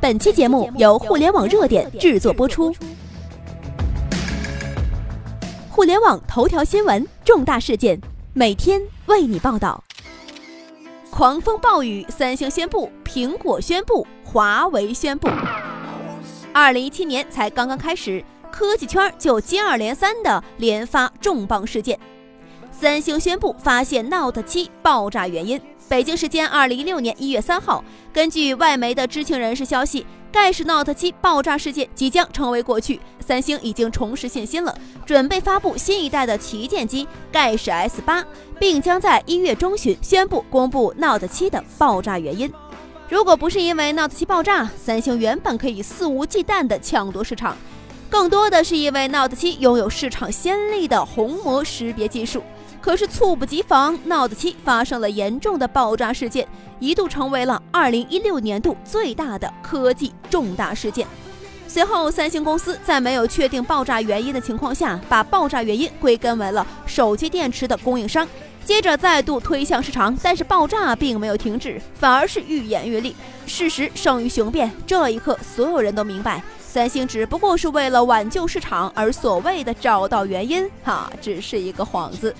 本期节目由互联网热点制作播出。互联网头条新闻，重大事件，每天为你报道。狂风暴雨，三星宣布，苹果宣布，华为宣布。二零一七年才刚刚开始，科技圈就接二连三的连发重磅事件。三星宣布发现 Note 七爆炸原因。北京时间二零一六年一月三号，根据外媒的知情人士消息，盖世 Note 七爆炸事件即将成为过去。三星已经重拾信心了，准备发布新一代的旗舰机盖世 S 八，并将在一月中旬宣布公布 Note 七的爆炸原因。如果不是因为 Note 七爆炸，三星原本可以肆无忌惮地抢夺市场，更多的是因为 Note 七拥有市场先例的虹膜识别技术。可是猝不及防，Note 7发生了严重的爆炸事件，一度成为了2016年度最大的科技重大事件。随后，三星公司在没有确定爆炸原因的情况下，把爆炸原因归根为了手机电池的供应商，接着再度推向市场。但是爆炸并没有停止，反而是愈演愈烈。事实胜于雄辩，这一刻，所有人都明白，三星只不过是为了挽救市场，而所谓的找到原因，哈，只是一个幌子。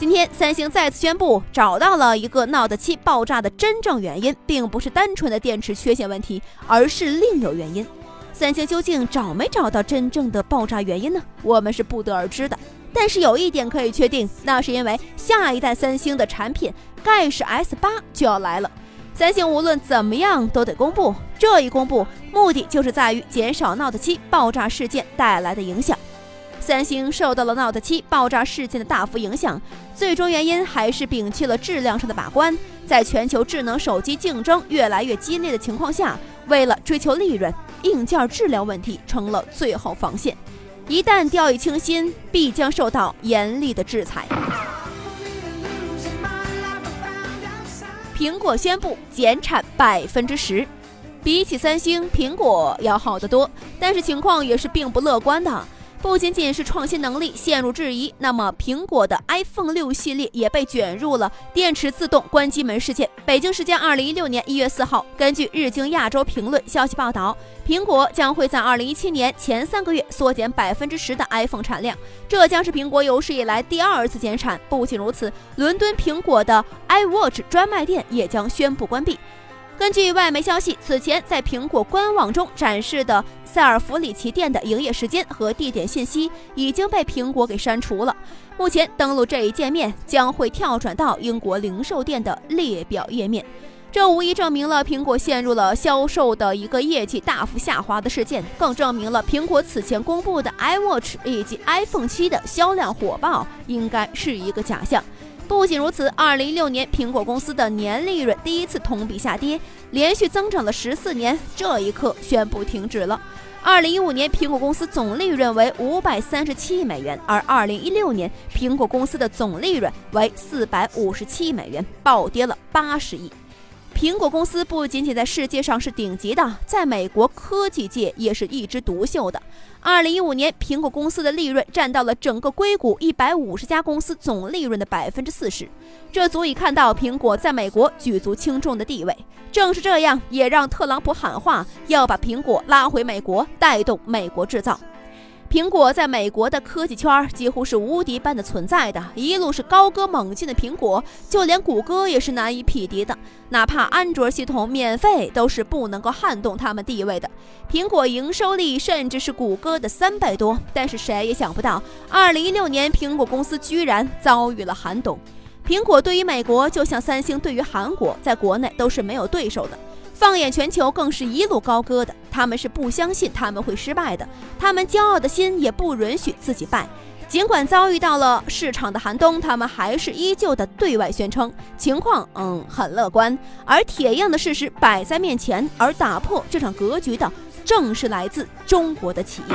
今天，三星再次宣布找到了一个 Note 7爆炸的真正原因，并不是单纯的电池缺陷问题，而是另有原因。三星究竟找没找到真正的爆炸原因呢？我们是不得而知的。但是有一点可以确定，那是因为下一代三星的产品盖世 S 八就要来了。三星无论怎么样都得公布，这一公布目的就是在于减少 Note 7爆炸事件带来的影响。三星受到了 Note 7爆炸事件的大幅影响，最终原因还是摒弃了质量上的把关。在全球智能手机竞争越来越激烈的情况下，为了追求利润，硬件质量问题成了最后防线。一旦掉以轻心，必将受到严厉的制裁。苹果宣布减产百分之十，比起三星，苹果要好得多，但是情况也是并不乐观的。不仅仅是创新能力陷入质疑，那么苹果的 iPhone 六系列也被卷入了电池自动关机门事件。北京时间二零一六年一月四号，根据日经亚洲评论消息报道，苹果将会在二零一七年前三个月缩减百分之十的 iPhone 产量，这将是苹果有史以来第二次减产。不仅如此，伦敦苹果的 iWatch 专卖店也将宣布关闭。根据外媒消息，此前在苹果官网中展示的塞尔弗里奇店的营业时间和地点信息已经被苹果给删除了。目前登录这一界面将会跳转到英国零售店的列表页面，这无疑证明了苹果陷入了销售的一个业绩大幅下滑的事件，更证明了苹果此前公布的 iWatch 以及 iPhone 七的销量火爆应该是一个假象。不仅如此，二零一六年苹果公司的年利润第一次同比下跌，连续增长了十四年，这一刻宣布停止了。二零一五年苹果公司总利润为五百三十七亿美元，而二零一六年苹果公司的总利润为四百五十七亿美元，暴跌了八十亿。苹果公司不仅仅在世界上是顶级的，在美国科技界也是一枝独秀的。二零一五年，苹果公司的利润占到了整个硅谷一百五十家公司总利润的百分之四十，这足以看到苹果在美国举足轻重的地位。正是这样，也让特朗普喊话要把苹果拉回美国，带动美国制造。苹果在美国的科技圈几乎是无敌般的存在的，一路是高歌猛进的苹果，就连谷歌也是难以匹敌的。哪怕安卓系统免费，都是不能够撼动他们地位的。苹果营收力甚至是谷歌的三倍多，但是谁也想不到，二零一六年苹果公司居然遭遇了寒冬。苹果对于美国，就像三星对于韩国，在国内都是没有对手的。放眼全球，更是一路高歌的。他们是不相信他们会失败的，他们骄傲的心也不允许自己败。尽管遭遇到了市场的寒冬，他们还是依旧的对外宣称情况嗯很乐观。而铁一样的事实摆在面前，而打破这场格局的，正是来自中国的企业。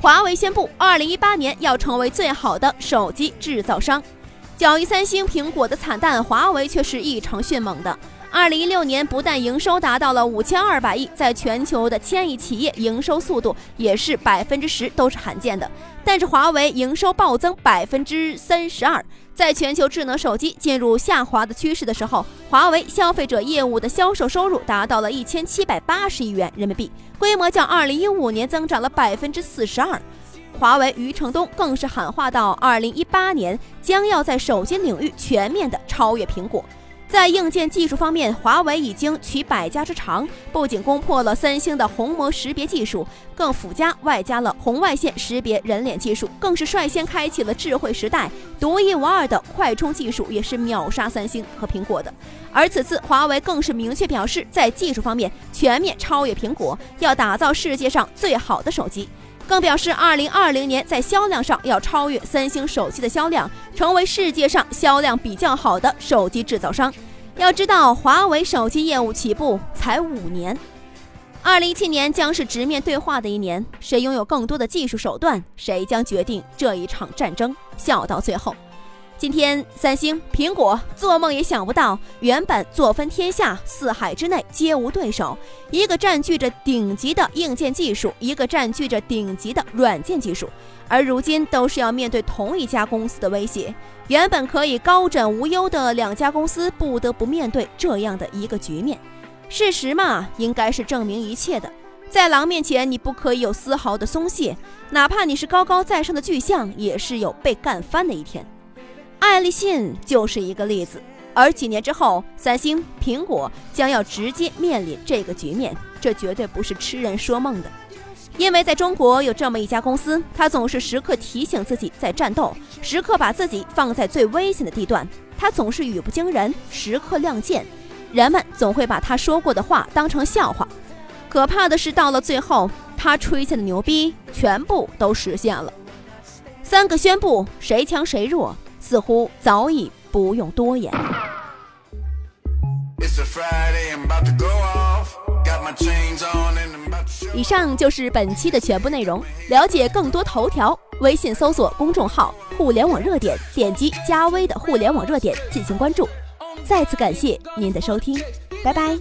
华为宣布，二零一八年要成为最好的手机制造商。小于三星、苹果的惨淡，华为却是异常迅猛的。二零一六年不但营收达到了五千二百亿，在全球的千亿企业营收速度也是百分之十，都是罕见的。但是华为营收暴增百分之三十二，在全球智能手机进入下滑的趋势的时候，华为消费者业务的销售收入达到了一千七百八十亿元人民币，规模较二零一五年增长了百分之四十二。华为余承东更是喊话到，二零一八年将要在手机领域全面的超越苹果。在硬件技术方面，华为已经取百家之长，不仅攻破了三星的虹膜识别技术，更附加外加了红外线识别人脸技术，更是率先开启了智慧时代，独一无二的快充技术也是秒杀三星和苹果的。而此次华为更是明确表示，在技术方面全面超越苹果，要打造世界上最好的手机。更表示，二零二零年在销量上要超越三星手机的销量，成为世界上销量比较好的手机制造商。要知道，华为手机业务起步才五年，二零一七年将是直面对话的一年，谁拥有更多的技术手段，谁将决定这一场战争，笑到最后。今天，三星、苹果做梦也想不到，原本坐分天下，四海之内皆无对手。一个占据着顶级的硬件技术，一个占据着顶级的软件技术，而如今都是要面对同一家公司的威胁。原本可以高枕无忧的两家公司，不得不面对这样的一个局面。事实嘛，应该是证明一切的。在狼面前，你不可以有丝毫的松懈，哪怕你是高高在上的巨象，也是有被干翻的一天。爱立信就是一个例子，而几年之后，三星、苹果将要直接面临这个局面，这绝对不是痴人说梦的。因为在中国有这么一家公司，它总是时刻提醒自己在战斗，时刻把自己放在最危险的地段，它总是语不惊人，时刻亮剑，人们总会把他说过的话当成笑话。可怕的是，到了最后，他吹下的牛逼全部都实现了。三个宣布谁强谁弱。似乎早已不用多言。以上就是本期的全部内容。了解更多头条，微信搜索公众号“互联网热点”，点击加微的“互联网热点”进行关注。再次感谢您的收听，拜拜。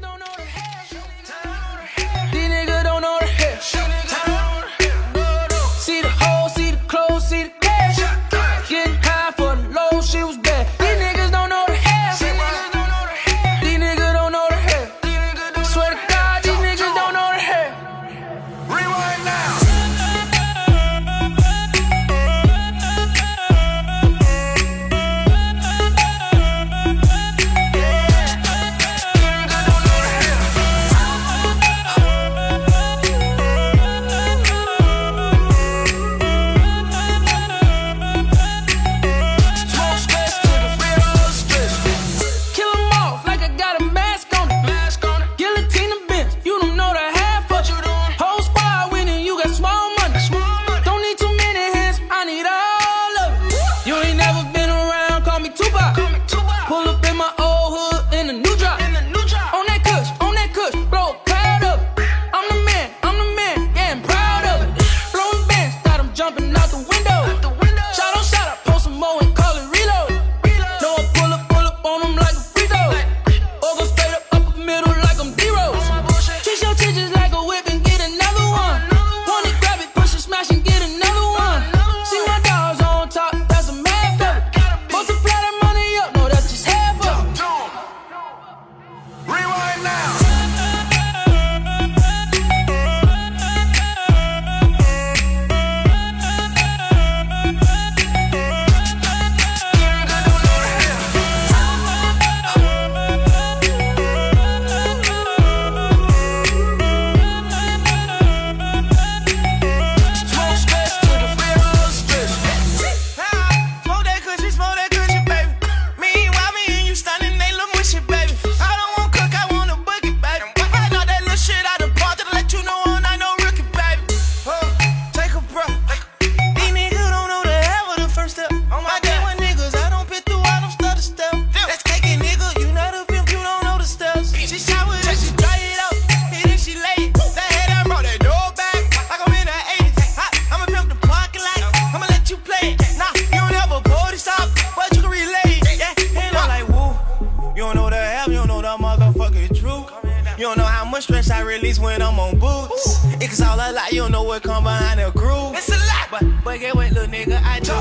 Much stress I release when I'm on boots. It's all a lot, you don't know what come behind the groove. It's a lot, but, but get what, little nigga, I do.